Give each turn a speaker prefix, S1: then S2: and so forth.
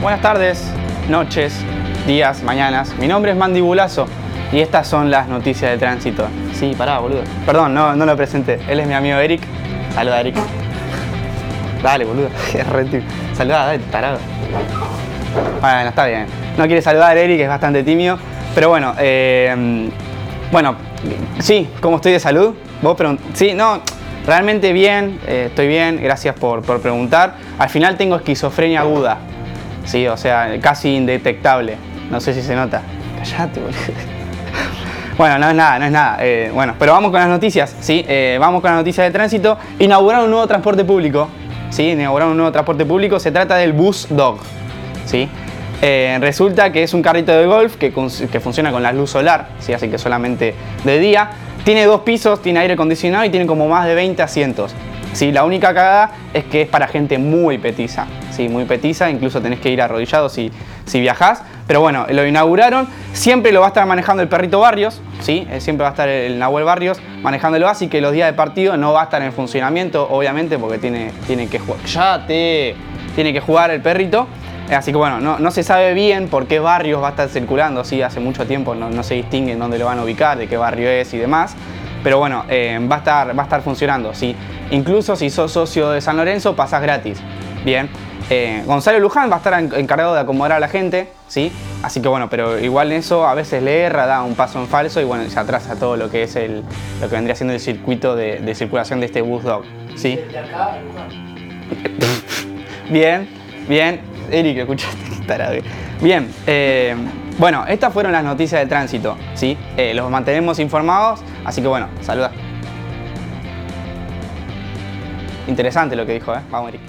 S1: Buenas tardes, noches, días, mañanas. Mi nombre es Mandibulazo y estas son las noticias de tránsito. Sí, pará, boludo. Perdón, no, no lo presenté. Él es mi amigo Eric. Saluda, Eric. Dale, boludo. Saluda, dale, tarado. Bueno, está bien. No quiere saludar a Eric, es bastante tímido. Pero bueno, eh, bueno, sí, ¿cómo estoy de salud? Vos Sí, no, realmente bien, eh, estoy bien, gracias por, por preguntar. Al final tengo esquizofrenia aguda. Sí, o sea, casi indetectable. No sé si se nota. Callate, boludo. Bueno, no es nada, no es nada. Eh, bueno, pero vamos con las noticias, ¿sí? Eh, vamos con las noticias de tránsito. Inauguraron un nuevo transporte público, ¿sí? Inauguraron un nuevo transporte público. Se trata del Bus Dog, ¿sí? Eh, resulta que es un carrito de golf que, funciona con la luz solar, ¿sí? así que solamente de día. Tiene dos pisos, tiene aire acondicionado y tiene como más de 20 asientos. ¿Sí? La única cagada es que es para gente muy petiza, ¿sí? muy petiza, incluso tenés que ir arrodillado si, si viajás. Pero bueno, lo inauguraron, siempre lo va a estar manejando el perrito Barrios, ¿sí? Eh, siempre va a estar el Nahuel Barrios manejándolo, así que los días de partido no va a estar en funcionamiento, obviamente, porque tiene, tiene que jugar. Tiene que jugar el perrito. Eh, así que bueno, no, no, se sabe bien por qué barrios va a estar circulando, sí, hace mucho tiempo no, no se distingue en dónde lo van a ubicar, de qué barrio es y demás. Pero bueno, eh, va, a estar, va a estar funcionando, sí. Incluso si sos socio de San Lorenzo, pasás gratis. Bien. Eh, Gonzalo Luján va a estar encargado de acomodar a la gente, ¿sí? Así que bueno, pero igual eso a veces le erra, da un paso en falso y bueno, se atrasa todo lo que es el, lo que vendría siendo el circuito de, circulación de este bus dog, ¿sí? bien, bien. Eric, escuchaste, Bien, eh, bueno, estas fueron las noticias de tránsito, ¿sí? Eh, los mantenemos informados, así que bueno, saluda. Interesante lo que dijo, ¿eh? Vamos, Eric.